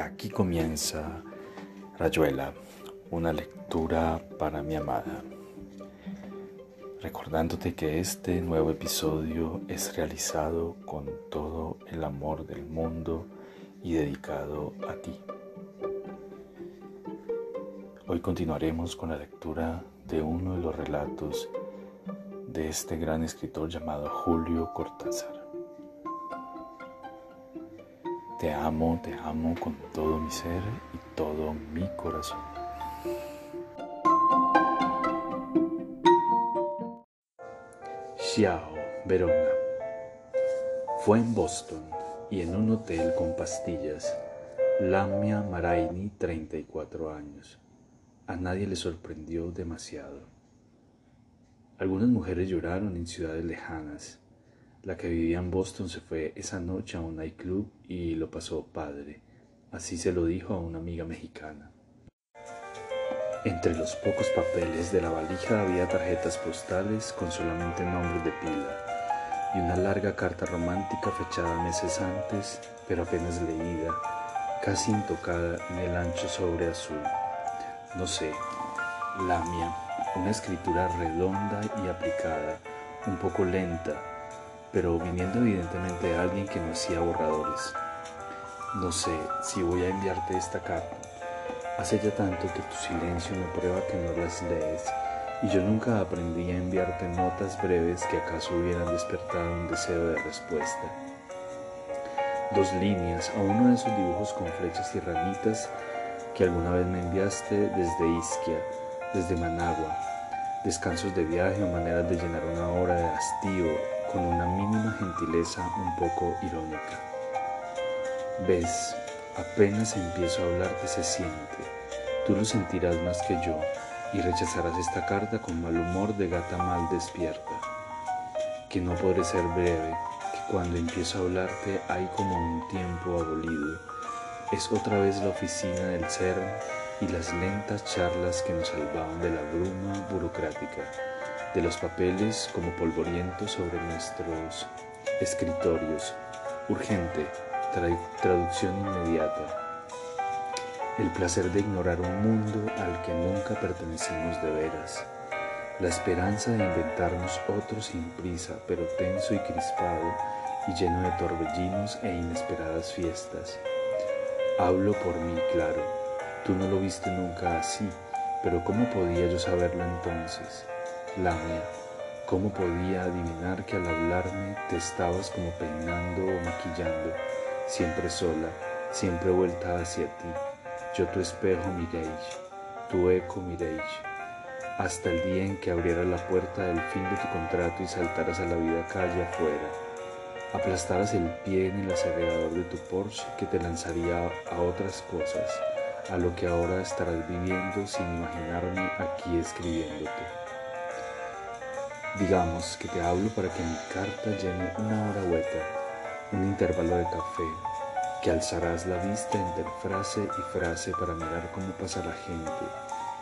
Aquí comienza Rayuela, una lectura para mi amada. Recordándote que este nuevo episodio es realizado con todo el amor del mundo y dedicado a ti. Hoy continuaremos con la lectura de uno de los relatos de este gran escritor llamado Julio Cortázar. Te amo, te amo con todo mi ser y todo mi corazón. Xiao, Verona. Fue en Boston y en un hotel con pastillas. Lamia Maraini, 34 años. A nadie le sorprendió demasiado. Algunas mujeres lloraron en ciudades lejanas la que vivía en Boston se fue esa noche a un nightclub y lo pasó padre. Así se lo dijo a una amiga mexicana. Entre los pocos papeles de la valija había tarjetas postales con solamente nombres de pila y una larga carta romántica fechada meses antes, pero apenas leída, casi intocada en el ancho sobre azul. No sé, la mía, una escritura redonda y aplicada, un poco lenta, pero viniendo evidentemente de alguien que no hacía borradores. No sé si voy a enviarte esta carta. Hace ya tanto que tu silencio me prueba que no las lees y yo nunca aprendí a enviarte notas breves que acaso hubieran despertado un deseo de respuesta. Dos líneas a uno de esos dibujos con flechas y ranitas que alguna vez me enviaste desde Isquia, desde Managua, descansos de viaje o maneras de llenar una hora de hastío con una mínima gentileza un poco irónica. Ves, apenas empiezo a hablarte se siente, tú lo sentirás más que yo y rechazarás esta carta con mal humor de gata mal despierta, que no podré ser breve, que cuando empiezo a hablarte hay como un tiempo abolido, es otra vez la oficina del ser y las lentas charlas que nos salvaban de la bruma burocrática de los papeles como polvorientos sobre nuestros escritorios. Urgente, traducción inmediata. El placer de ignorar un mundo al que nunca pertenecimos de veras. La esperanza de inventarnos otro sin prisa, pero tenso y crispado y lleno de torbellinos e inesperadas fiestas. Hablo por mí, claro. Tú no lo viste nunca así, pero ¿cómo podía yo saberlo entonces? Lamia, ¿cómo podía adivinar que al hablarme te estabas como peinando o maquillando, siempre sola, siempre vuelta hacia ti? Yo tu espejo miréis, tu eco miréis, hasta el día en que abrieras la puerta del fin de tu contrato y saltaras a la vida calle afuera, aplastaras el pie en el acelerador de tu Porsche que te lanzaría a otras cosas, a lo que ahora estarás viviendo sin imaginarme aquí escribiéndote. Digamos que te hablo para que mi carta llene una hora hueca, un intervalo de café, que alzarás la vista entre frase y frase para mirar cómo pasa la gente,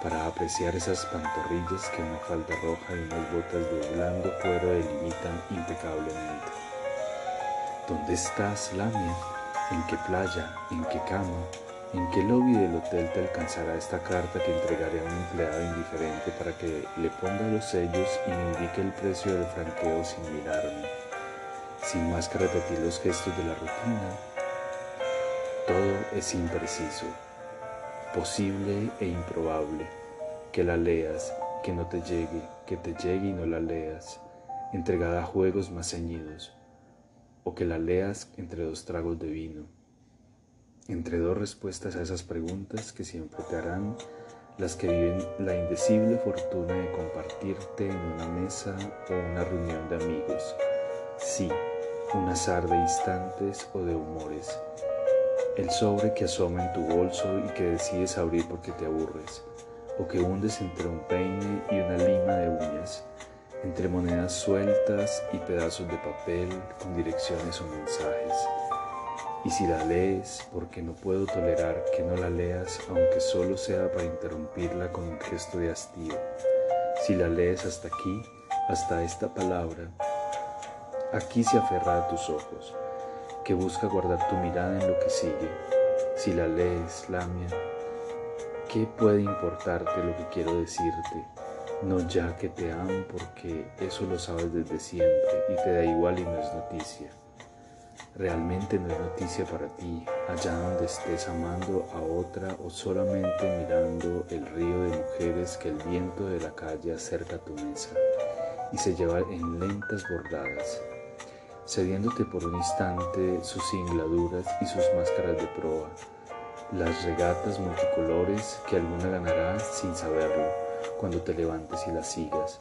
para apreciar esas pantorrillas que una falda roja y unas botas de blando cuero delimitan impecablemente. ¿Dónde estás, Lamia? ¿En qué playa? ¿En qué cama? ¿En qué lobby del hotel te alcanzará esta carta que entregaré a un empleado indiferente para que le ponga los sellos y me indique el precio del franqueo sin mirarme? Sin más que repetir los gestos de la rutina, todo es impreciso, posible e improbable. Que la leas, que no te llegue, que te llegue y no la leas, entregada a juegos más ceñidos, o que la leas entre dos tragos de vino entre dos respuestas a esas preguntas que siempre te harán las que viven la indecible fortuna de compartirte en una mesa o una reunión de amigos. Sí, un azar de instantes o de humores. El sobre que asoma en tu bolso y que decides abrir porque te aburres, o que hundes entre un peine y una lima de uñas, entre monedas sueltas y pedazos de papel con direcciones o mensajes y si la lees, porque no puedo tolerar que no la leas, aunque solo sea para interrumpirla con un gesto de hastío. Si la lees hasta aquí, hasta esta palabra, aquí se aferra a tus ojos, que busca guardar tu mirada en lo que sigue. Si la lees, Lamia, ¿qué puede importarte lo que quiero decirte? No ya que te amo porque eso lo sabes desde siempre y te da igual y no es noticia. Realmente no es noticia para ti, allá donde estés amando a otra o solamente mirando el río de mujeres que el viento de la calle acerca a tu mesa y se lleva en lentas bordadas, cediéndote por un instante sus singladuras y sus máscaras de proa, las regatas multicolores que alguna ganará sin saberlo cuando te levantes y la sigas.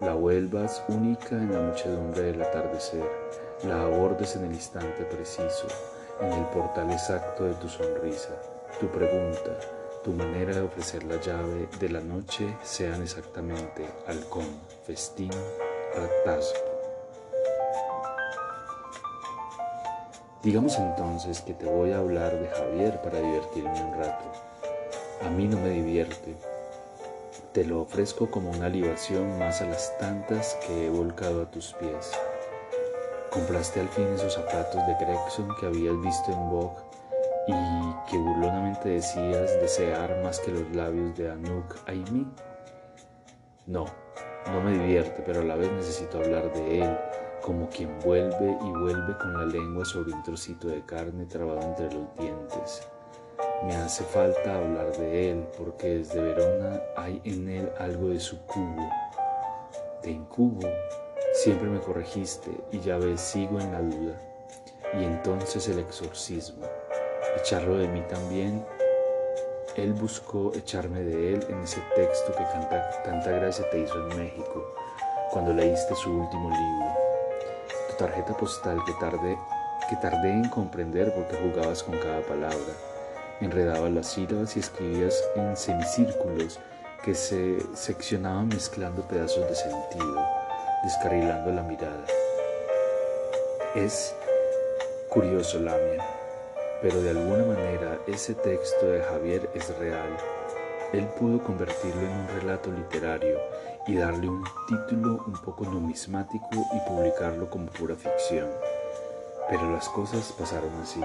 La vuelvas única en la muchedumbre del atardecer, la abordes en el instante preciso, en el portal exacto de tu sonrisa, tu pregunta, tu manera de ofrecer la llave de la noche sean exactamente halcón, festín, hartazgo. Digamos entonces que te voy a hablar de Javier para divertirme un rato. A mí no me divierte. Te lo ofrezco como una libación más a las tantas que he volcado a tus pies. Compraste al fin esos zapatos de Gregson que habías visto en Vogue y que burlonamente decías desear más que los labios de Anouk Aimi? No, no me divierte, pero a la vez necesito hablar de él, como quien vuelve y vuelve con la lengua sobre un trocito de carne trabado entre los dientes. Me hace falta hablar de él, porque desde Verona hay en él algo de su cubo. De incubo, siempre me corregiste y ya ves, sigo en la duda. Y entonces el exorcismo echarlo de mí también. Él buscó echarme de él en ese texto que tanta gracia te hizo en México, cuando leíste su último libro. Tu tarjeta postal que tardé, que tardé en comprender porque jugabas con cada palabra. Enredabas las sílabas y escribías en semicírculos que se seccionaban mezclando pedazos de sentido, descarrilando la mirada. Es curioso, Lamia pero de alguna manera ese texto de Javier es real. Él pudo convertirlo en un relato literario y darle un título un poco numismático y publicarlo como pura ficción. Pero las cosas pasaron así,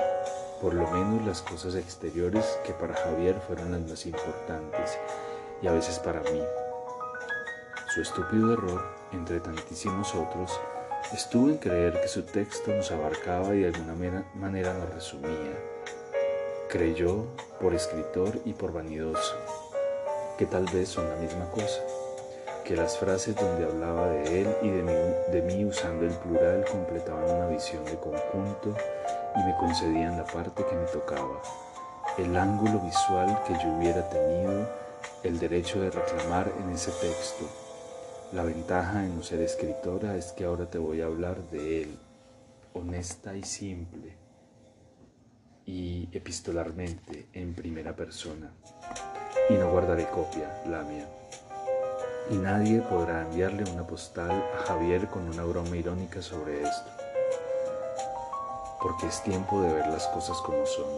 por lo menos las cosas exteriores que para Javier fueron las más importantes y a veces para mí. Su estúpido error, entre tantísimos otros, Estuve en creer que su texto nos abarcaba y de alguna manera nos resumía. Creyó, por escritor y por vanidoso, que tal vez son la misma cosa, que las frases donde hablaba de él y de mí usando el plural completaban una visión de conjunto y me concedían la parte que me tocaba, el ángulo visual que yo hubiera tenido el derecho de reclamar en ese texto la ventaja en ser escritora es que ahora te voy a hablar de él, honesta y simple, y epistolarmente en primera persona. Y no guardaré copia, la mía. Y nadie podrá enviarle una postal a Javier con una broma irónica sobre esto. Porque es tiempo de ver las cosas como son.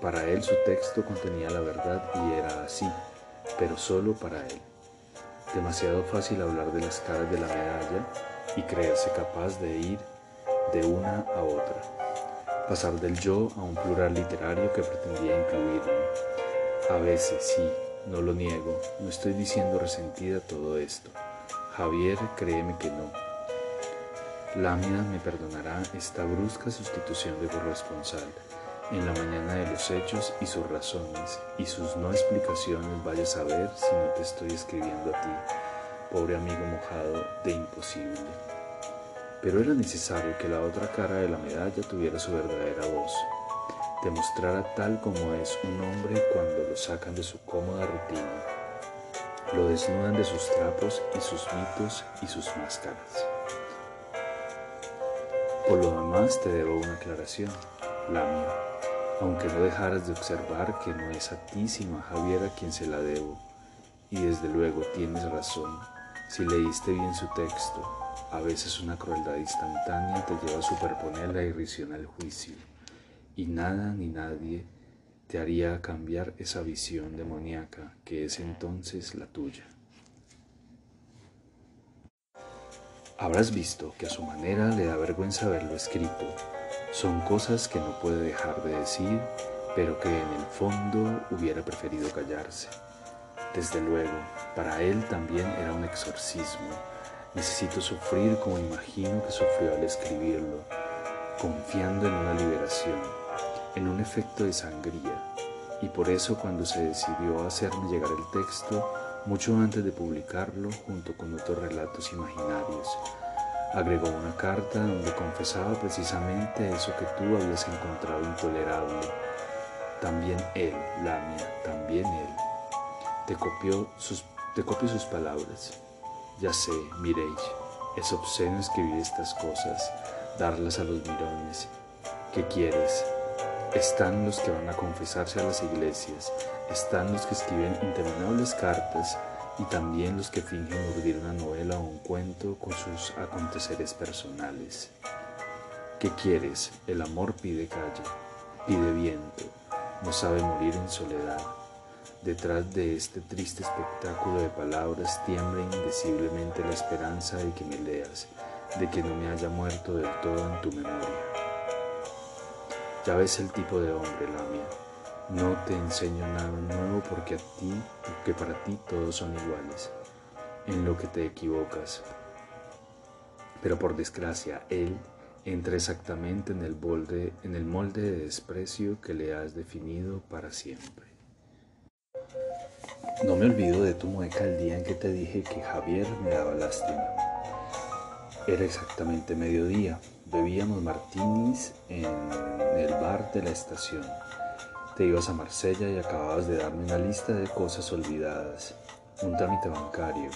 Para él su texto contenía la verdad y era así, pero solo para él. Demasiado fácil hablar de las caras de la medalla y creerse capaz de ir de una a otra. Pasar del yo a un plural literario que pretendía incluirme. A veces sí, no lo niego, no estoy diciendo resentida todo esto. Javier, créeme que no. Lámina me perdonará esta brusca sustitución de corresponsal en la mañana de los hechos y sus razones y sus no explicaciones vaya a saber si no te estoy escribiendo a ti, pobre amigo mojado de imposible. Pero era necesario que la otra cara de la medalla tuviera su verdadera voz, demostrara tal como es un hombre cuando lo sacan de su cómoda rutina, lo desnudan de sus trapos y sus mitos y sus máscaras. Por lo demás te debo una aclaración, la mía aunque no dejaras de observar que no es a ti sino a Javier a quien se la debo. Y desde luego tienes razón, si leíste bien su texto, a veces una crueldad instantánea te lleva a superponer la irrisión al juicio, y nada ni nadie te haría cambiar esa visión demoníaca que es entonces la tuya. Habrás visto que a su manera le da vergüenza haberlo escrito, son cosas que no puede dejar de decir pero que en el fondo hubiera preferido callarse. Desde luego, para él también era un exorcismo. Necesito sufrir como imagino que sufrió al escribirlo, confiando en una liberación, en un efecto de sangría. Y por eso cuando se decidió hacerme llegar el texto, mucho antes de publicarlo, junto con otros relatos imaginarios, agregó una carta donde confesaba precisamente eso que tú habías encontrado intolerable. También él, Lamia, también él. Te copió sus, te copio sus palabras. Ya sé, miréis, es obsceno escribir estas cosas, darlas a los mirones. ¿Qué quieres? Están los que van a confesarse a las iglesias, están los que escriben interminables cartas y también los que fingen urdir una novela o un cuento con sus aconteceres personales. ¿Qué quieres? El amor pide calle, pide viento, no sabe morir en soledad. Detrás de este triste espectáculo de palabras tiembla indeciblemente la esperanza de que me leas, de que no me haya muerto del todo en tu memoria. Ya ves el tipo de hombre, Lamia. No te enseño nada nuevo porque a ti, porque para ti todos son iguales, en lo que te equivocas. Pero por desgracia, él entra exactamente en el, molde, en el molde de desprecio que le has definido para siempre. No me olvido de tu mueca el día en que te dije que Javier me daba lástima. Era exactamente mediodía. Bebíamos martinis en el bar de la estación. Te ibas a Marsella y acababas de darme una lista de cosas olvidadas, un trámite bancario,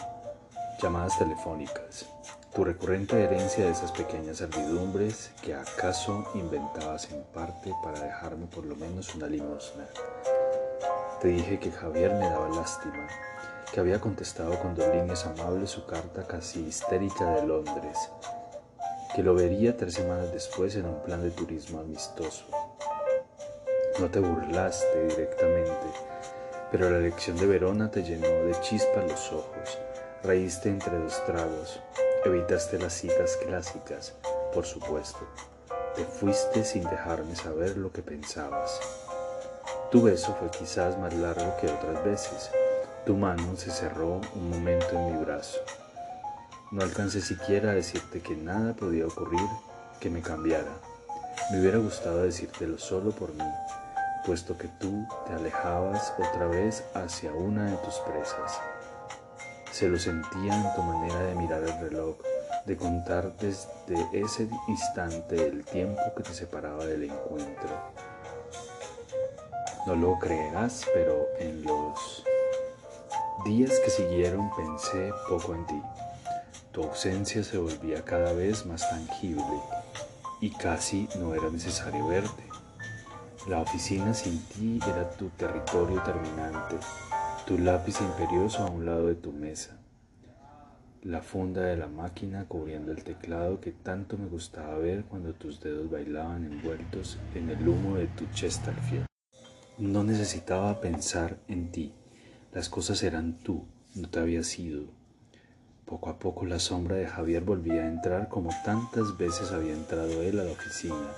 llamadas telefónicas, tu recurrente herencia de esas pequeñas servidumbres que acaso inventabas en parte para dejarme por lo menos una limosna. Te dije que Javier me daba lástima, que había contestado con dos líneas amables su carta casi histérica de Londres, que lo vería tres semanas después en un plan de turismo amistoso no te burlaste directamente, pero la elección de Verona te llenó de chispas los ojos. Reíste entre dos tragos. Evitaste las citas clásicas, por supuesto. Te fuiste sin dejarme saber lo que pensabas. Tu beso fue quizás más largo que otras veces. Tu mano se cerró un momento en mi brazo. No alcancé siquiera a decirte que nada podía ocurrir que me cambiara. Me hubiera gustado decírtelo solo por mí, puesto que tú te alejabas otra vez hacia una de tus presas. Se lo sentía en tu manera de mirar el reloj, de contar desde ese instante el tiempo que te separaba del encuentro. No lo creerás, pero en los días que siguieron pensé poco en ti. Tu ausencia se volvía cada vez más tangible y casi no era necesario verte. La oficina sin ti era tu territorio terminante, tu lápiz imperioso a un lado de tu mesa, la funda de la máquina cubriendo el teclado que tanto me gustaba ver cuando tus dedos bailaban envueltos en el humo de tu Chesterfield. No necesitaba pensar en ti, las cosas eran tú, no te había sido. Poco a poco la sombra de Javier volvía a entrar como tantas veces había entrado él a la oficina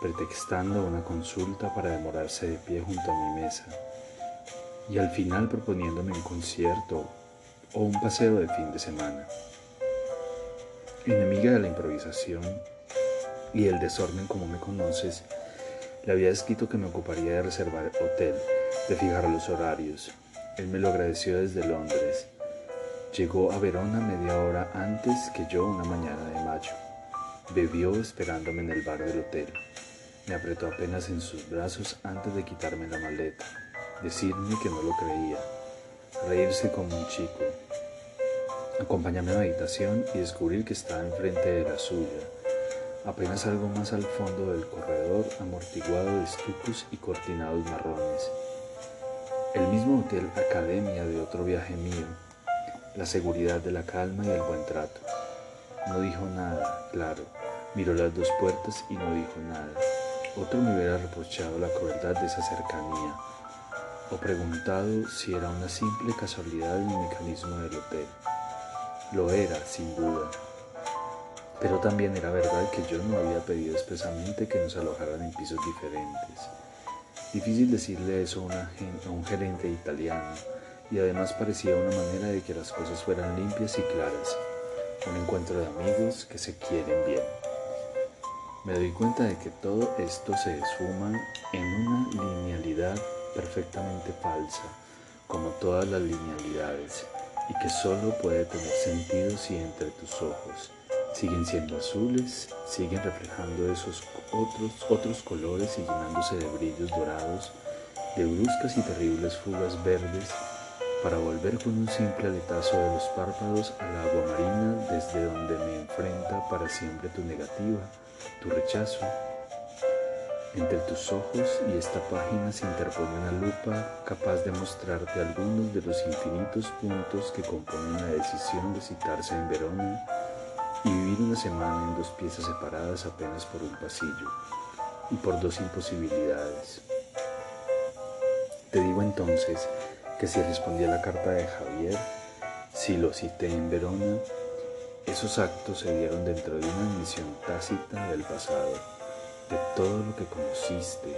pretextando una consulta para demorarse de pie junto a mi mesa, y al final proponiéndome un concierto o un paseo de fin de semana. Enemiga de la improvisación y el desorden como me conoces, le había escrito que me ocuparía de reservar hotel, de fijar los horarios. Él me lo agradeció desde Londres. Llegó a Verona media hora antes que yo una mañana de mayo. Bebió esperándome en el bar del hotel. Me apretó apenas en sus brazos antes de quitarme la maleta, decirme que no lo creía, reírse como un chico, acompañarme a la habitación y descubrir que estaba enfrente de la suya, apenas algo más al fondo del corredor amortiguado de estucos y cortinados marrones. El mismo hotel academia de otro viaje mío, la seguridad de la calma y el buen trato. No dijo nada, claro, miró las dos puertas y no dijo nada. Otro me hubiera reprochado la crueldad de esa cercanía o preguntado si era una simple casualidad el mecanismo del hotel. Lo era, sin duda. Pero también era verdad que yo no había pedido expresamente que nos alojaran en pisos diferentes. Difícil decirle eso a, un gerente italiano y además parecía una manera de que las cosas fueran limpias y claras, un encuentro de amigos que se quieren bien. Me doy cuenta de que todo esto se esfuma en una linealidad perfectamente falsa, como todas las linealidades, y que solo puede tener sentido si entre tus ojos siguen siendo azules, siguen reflejando esos otros, otros colores y llenándose de brillos dorados, de bruscas y terribles fugas verdes, para volver con un simple aletazo de los párpados al agua marina desde donde me enfrenta para siempre tu negativa, tu rechazo. Entre tus ojos y esta página se interpone una lupa capaz de mostrarte algunos de los infinitos puntos que componen la decisión de citarse en Verona y vivir una semana en dos piezas separadas apenas por un pasillo y por dos imposibilidades. Te digo entonces que si respondí a la carta de Javier, si lo cité en Verona, esos actos se dieron dentro de una admisión tácita del pasado, de todo lo que conociste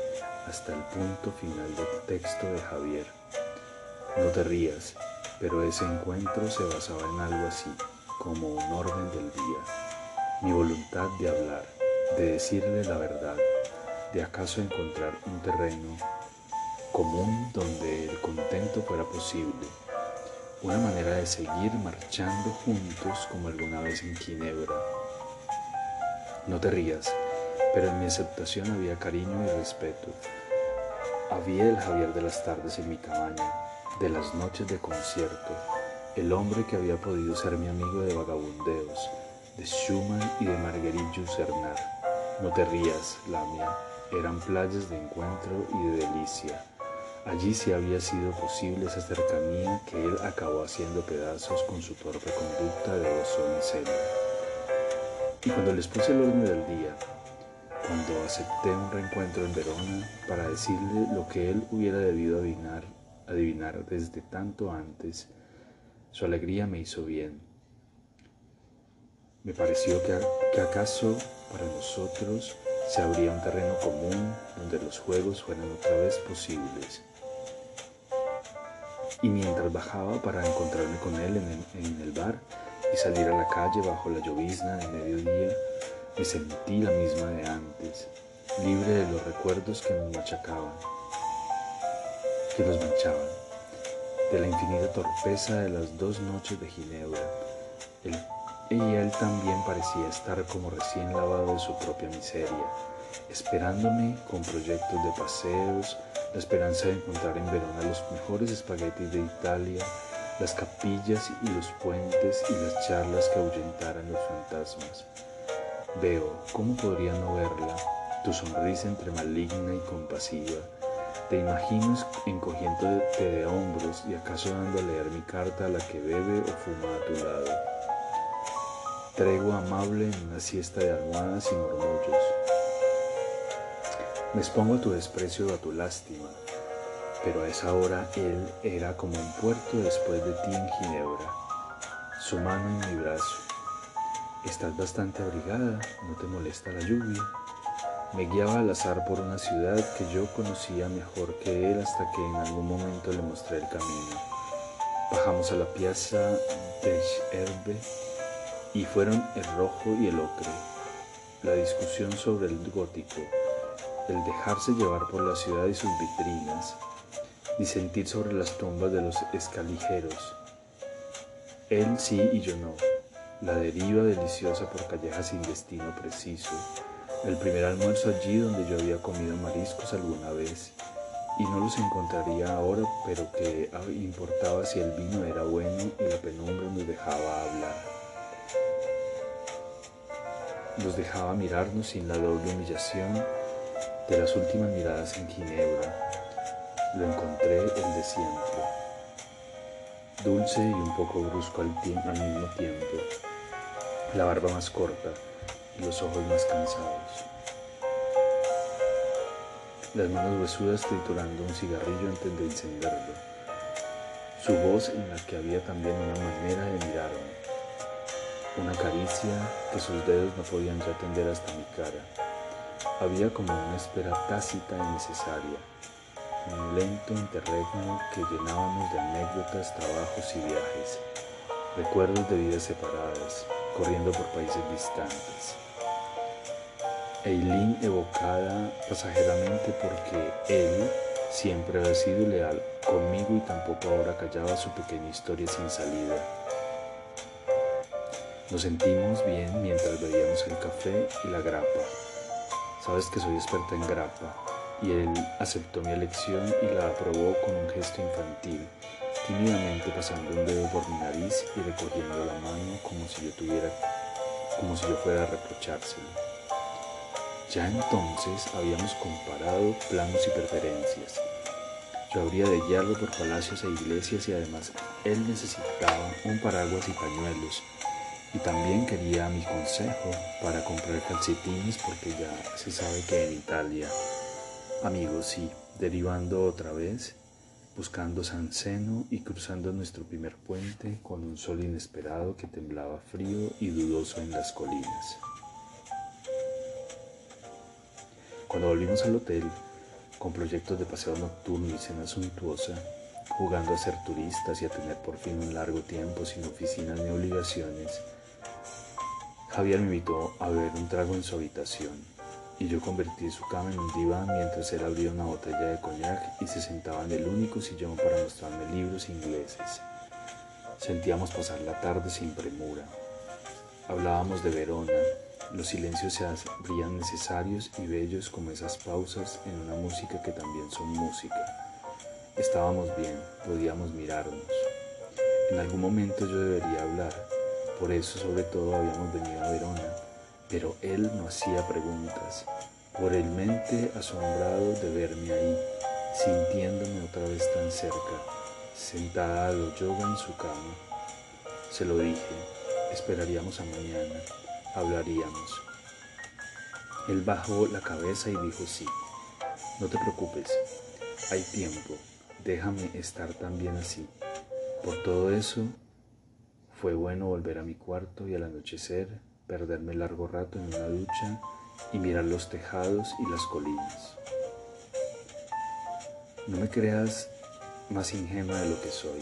hasta el punto final del texto de Javier. No te rías, pero ese encuentro se basaba en algo así como un orden del día, mi voluntad de hablar, de decirle la verdad, de acaso encontrar un terreno común donde el contento fuera posible, una manera de seguir marchando juntos como alguna vez en Ginebra. No te rías, pero en mi aceptación había cariño y respeto. Había el Javier de las tardes en mi cabaña, de las noches de concierto, el hombre que había podido ser mi amigo de vagabundeos, de Schumann y de Marguerite Sernar. No te rías, Lamia, eran playas de encuentro y de delicia. Allí sí había sido posible esa cercanía que él acabó haciendo pedazos con su torpe conducta de oso y celo. Y cuando les puse el orden del día, cuando acepté un reencuentro en Verona para decirle lo que él hubiera debido adivinar, adivinar desde tanto antes, su alegría me hizo bien. Me pareció que, acaso para nosotros se abría un terreno común donde los juegos fueran otra vez posibles. Y mientras bajaba para encontrarme con él en el, bar y salir a la calle bajo la llovizna de mediodía, me sentí la misma de antes, libre de los recuerdos que nos machacaban, que nos manchaban de la infinita torpeza de las dos noches de Ginebra. Y él también parecía estar como recién lavado de su propia miseria, esperándome con proyectos de paseos, la esperanza de encontrar en Verona los mejores espaguetis de Italia, las capillas y los puentes y las charlas que ahuyentaran los fantasmas. Veo, ¿cómo podría no verla? Tu sonrisa entre maligna y compasiva, te imaginas encogiéndote de hombros y acaso dando a leer mi carta a la que bebe o fuma a tu lado. Tregua amable en una siesta de almohadas y murmullos. Me expongo a tu desprecio a tu lástima, pero a esa hora él era como un puerto después de ti en Ginebra, su mano en mi brazo. Estás bastante abrigada, no te molesta la lluvia. Me guiaba al azar por una ciudad que yo conocía mejor que él hasta que en algún momento le mostré el camino. Bajamos a la piazza de Herbe y fueron el rojo y el ocre, la discusión sobre el gótico, el dejarse llevar por la ciudad y sus vitrinas, sentir sobre las tumbas de los escaligeros. Él sí y yo no, la deriva deliciosa por callejas sin destino preciso el primer almuerzo allí donde yo había comido mariscos alguna vez y no los encontraría ahora, pero que importaba si el vino era bueno y la penumbra nos dejaba hablar. Nos dejaba mirarnos sin la doble humillación de las últimas miradas en Ginebra. Lo encontré el de siempre, dulce y un poco brusco al, al mismo tiempo, la barba más corta, y los ojos más cansados. Las manos huesudas triturando un cigarrillo antes de encenderlo. Su voz en la que había también una manera de mirarme. Una caricia que sus dedos no podían ya tender hasta mi cara. Había como una espera tácita y necesaria, un lento interregno que llenábamos de anécdotas, trabajos y viajes, recuerdos de vidas separadas, corriendo por países distantes. Eileen evocada pasajeramente porque él siempre había sido leal conmigo y tampoco ahora callaba su pequeña historia sin salida. Nos sentimos bien mientras bebíamos el café y la grapa. Sabes que soy experta en grapa y él aceptó mi elección y la aprobó con un gesto infantil, tímidamente pasando un dedo por mi nariz y recogiendo la mano como si yo tuviera, como si yo fuera a reprochárselo. Ya entonces habíamos comparado planos y preferencias. Yo habría de guiarlo por palacios e iglesias y además él necesitaba un paraguas y pañuelos. Y también quería mi consejo para comprar calcetines porque ya se sabe que en Italia, amigos, sí, derivando otra vez, buscando San Seno y cruzando nuestro primer puente con un sol inesperado que temblaba frío y dudoso en las colinas. Cuando volvimos al hotel, con proyectos de paseo nocturno y cena suntuosa, jugando a ser turistas y a tener por fin un largo tiempo sin oficinas ni obligaciones, Javier me invitó a beber un trago en su habitación y yo convertí su cama en un diván mientras él abría una botella de coñac y se sentaba en el único sillón para mostrarme libros ingleses. Sentíamos pasar la tarde sin premura. Hablábamos de Verona, los silencios se abrían necesarios y bellos como esas pausas en una música que también son música. Estábamos bien, podíamos mirarnos. En algún momento yo debería hablar, por eso sobre todo habíamos venido a Verona, pero él no hacía preguntas, por el mente asombrado de verme ahí, sintiéndome otra vez tan cerca, sentada a lo yoga en su cama. Se lo dije, esperaríamos a mañana hablaríamos. Él bajó la cabeza y dijo sí. No te preocupes, hay tiempo, déjame estar también así. Por todo eso, fue bueno volver a mi cuarto y al anochecer perderme largo rato en una ducha y mirar los tejados y las colinas. No me creas más ingenua de lo que soy.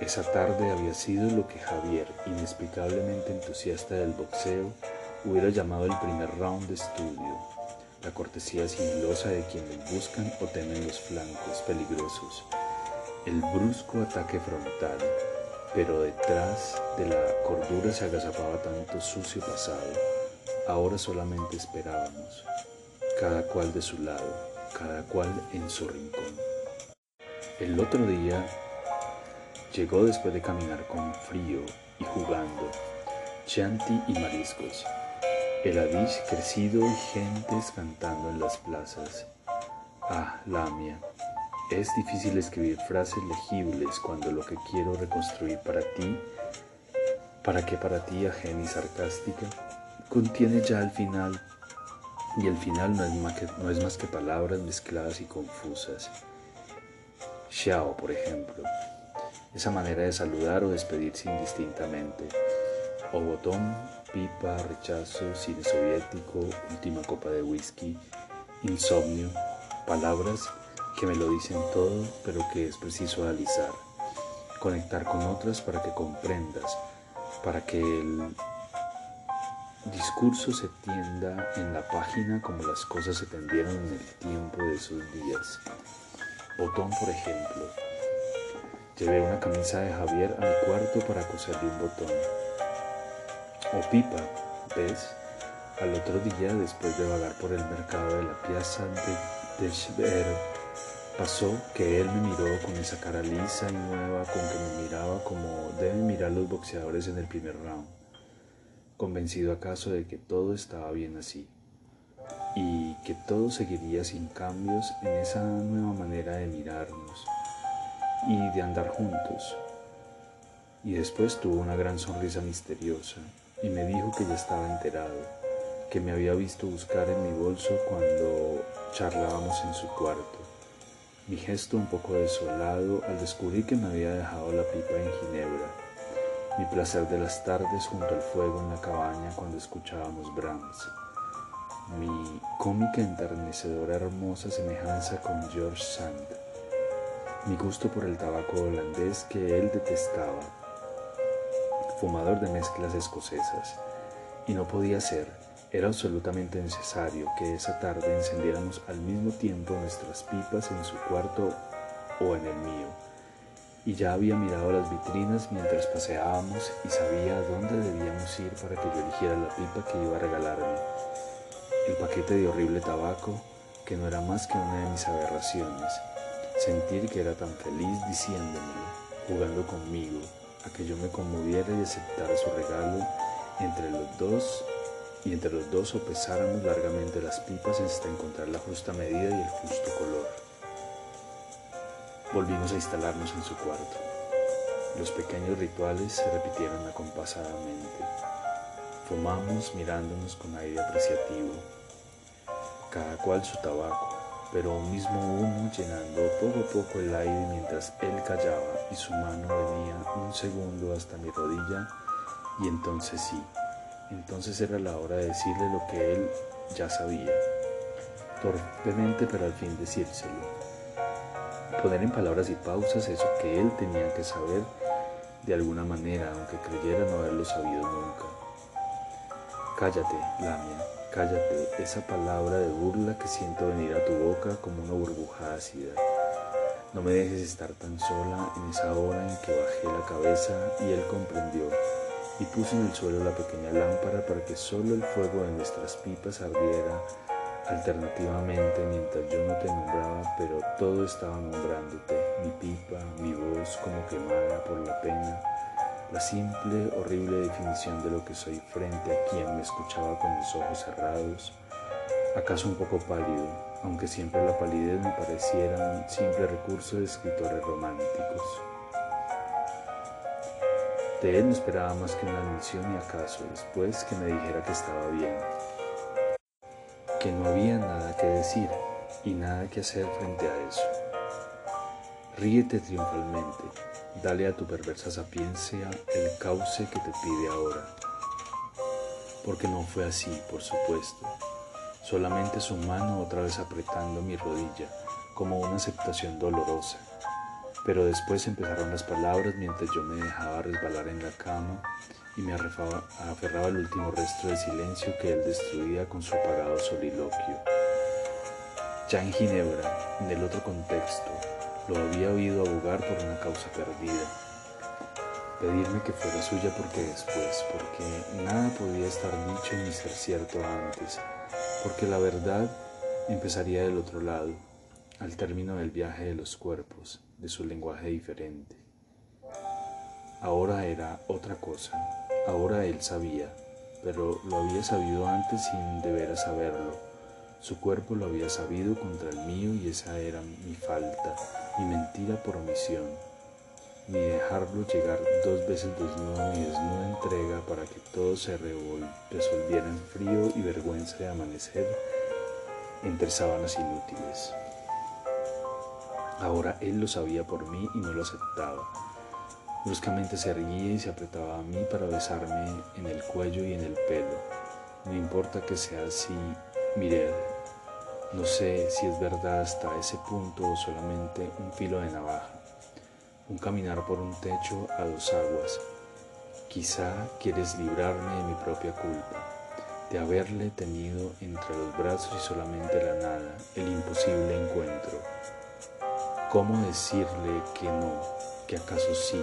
Esa tarde había sido lo que Javier, inexplicablemente entusiasta del boxeo, hubiera llamado el primer round de estudio, la cortesía sigilosa de quienes buscan o temen los flancos peligrosos, el brusco ataque frontal, pero detrás de la cordura se agazapaba tanto sucio pasado. Ahora solamente esperábamos, cada cual de su lado, cada cual en su rincón. El otro día Llegó después de caminar con frío y jugando, chanti y mariscos, el adish crecido y gentes cantando en las plazas. Ah, Lamia, es difícil escribir frases legibles cuando lo que quiero reconstruir para ti, para que para ti ajena y sarcástica, contiene ya el final, y el final no es más que, no es más que palabras mezcladas y confusas. Xiao, por ejemplo, esa manera de saludar o despedirse indistintamente. O botón, pipa, rechazo, cine soviético, última copa de whisky, insomnio, palabras que me lo dicen todo, pero que es preciso analizar, conectar con otras para que comprendas, para que el discurso se tienda en la página como las cosas se tendieron en el tiempo de esos días. Botón, por ejemplo, Llevé una camisa de Javier a mi cuarto para coserle un botón. O pipa, ¿ves? Al otro día, después de vagar por el mercado de la piazza de, de pasó que él me miró con esa cara lisa y nueva con que me miraba como deben mirar los boxeadores en el primer round, convencido acaso de que todo estaba bien así y que todo seguiría sin cambios en esa nueva manera de mirarnos y de andar juntos. Y después tuvo una gran sonrisa misteriosa y me dijo que ya estaba enterado, que me había visto buscar en mi bolso cuando charlábamos en su cuarto. Mi gesto un poco desolado al descubrir que me había dejado la pipa en Ginebra. Mi placer de las tardes junto al fuego en la cabaña cuando escuchábamos Brahms. mi cómica, enternecedora, hermosa semejanza con George Sand, mi gusto por el tabaco holandés que él detestaba, fumador de mezclas escocesas, y no podía ser, era absolutamente necesario que esa tarde encendiéramos al mismo tiempo nuestras pipas en su cuarto o en el mío y ya había mirado las vitrinas mientras paseábamos y sabía dónde debíamos ir para que yo eligiera la pipa que iba a regalarme. El paquete de horrible tabaco, que no era más que una de mis aberraciones. Sentir que era tan feliz diciéndome, jugando conmigo, a que yo me conmoviera y aceptara su regalo entre los dos y entre los dos sopesáramos largamente las pipas hasta encontrar la justa medida y el justo color. Volvimos a instalarnos en su cuarto. Los pequeños rituales se repitieron acompasadamente. Fumamos mirándonos con aire apreciativo, cada cual su tabaco, pero un mismo humo llenando poco a poco el aire mientras él callaba y su mano venía un segundo hasta mi rodilla y entonces sí, entonces era la hora de decirle lo que él ya sabía, torpemente pero al fin decírselo poner en palabras y pausas eso que él tenía que saber de alguna manera, aunque creyera no haberlo sabido nunca. Cállate, Lamia, cállate, esa palabra de burla que siento venir a tu boca como una burbuja ácida. No me dejes estar tan sola en esa hora en que bajé la cabeza y él comprendió y puso en el suelo la pequeña lámpara para que solo el fuego de nuestras pipas ardiera alternativamente mientras yo no te nombraba, pero todo estaba nombrándote, mi pipa, mi voz como quemada por la pena, la simple, horrible definición de lo que soy frente a quien me escuchaba con los ojos cerrados, acaso un poco pálido, aunque siempre la palidez me pareciera un simple recurso de escritores románticos. De él no esperaba más que una admisión y acaso después que me dijera que estaba bien que no había nada que decir y nada que hacer frente a eso. Ríete triunfalmente, dale a tu perversa sapiencia el cauce que te pide ahora. Porque no fue así, por supuesto. Solamente su mano otra vez apretando mi rodilla, como una aceptación dolorosa. Pero después empezaron las palabras mientras yo me dejaba resbalar en la cama y me aferraba al último resto de silencio que él destruía con su apagado soliloquio. Ya en Ginebra, en el otro contexto, lo había oído abogar por una causa perdida. Pedirme que fuera suya porque después, porque nada podía estar dicho ni ser cierto antes, porque la verdad empezaría del otro lado, al término del viaje de los cuerpos, de su lenguaje diferente. Ahora era otra cosa, Ahora él sabía, pero lo había sabido antes sin deber saberlo. Su cuerpo lo había sabido contra el mío y esa era mi falta, mi mentira por omisión. Mi dejarlo llegar dos veces desnudo mi desnuda entrega para que todo se resolviera en frío y vergüenza de amanecer entre sábanas inútiles. Ahora él lo sabía por mí y no lo aceptaba. Bruscamente se erguía y se apretaba a mí para besarme en el cuello y en el pelo. No importa que sea así, Mirel. No sé si es verdad hasta ese punto o solamente un filo de navaja. Un caminar por un techo a dos aguas. Quizá quieres librarme de mi propia culpa, de haberle tenido entre los brazos y solamente la nada, el imposible encuentro. ¿Cómo decirle que no, que acaso sí?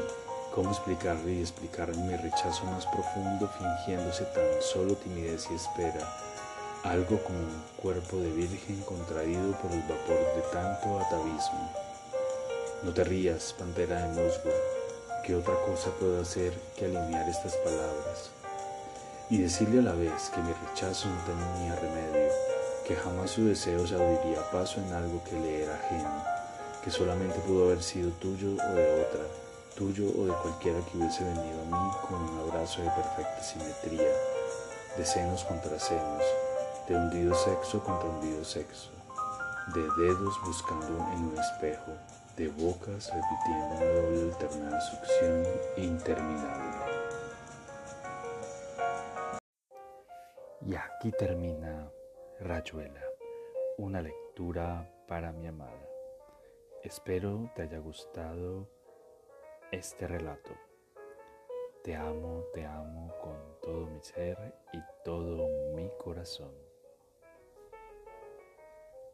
¿Cómo explicarle y explicar mi rechazo más profundo fingiéndose tan solo timidez y espera? Algo como un cuerpo de virgen contraído por el vapor de tanto atavismo. No te rías, pantera de musgo, ¿qué otra cosa puedo hacer que alinear estas palabras? Y decirle a la vez que mi rechazo no tenía remedio, que jamás su deseo se abriría paso en algo que le era ajeno, que solamente pudo haber sido tuyo o de otra tuyo o de cualquiera que hubiese venido a mí con un abrazo de perfecta simetría, de senos contra senos, de hundido sexo contra hundido sexo, de dedos buscando en un espejo, de bocas repitiendo una doble alternada succión interminable. Y aquí termina Rayuela, una lectura para mi amada. Espero te haya gustado este relato. Te amo, te amo con todo mi ser y todo mi corazón.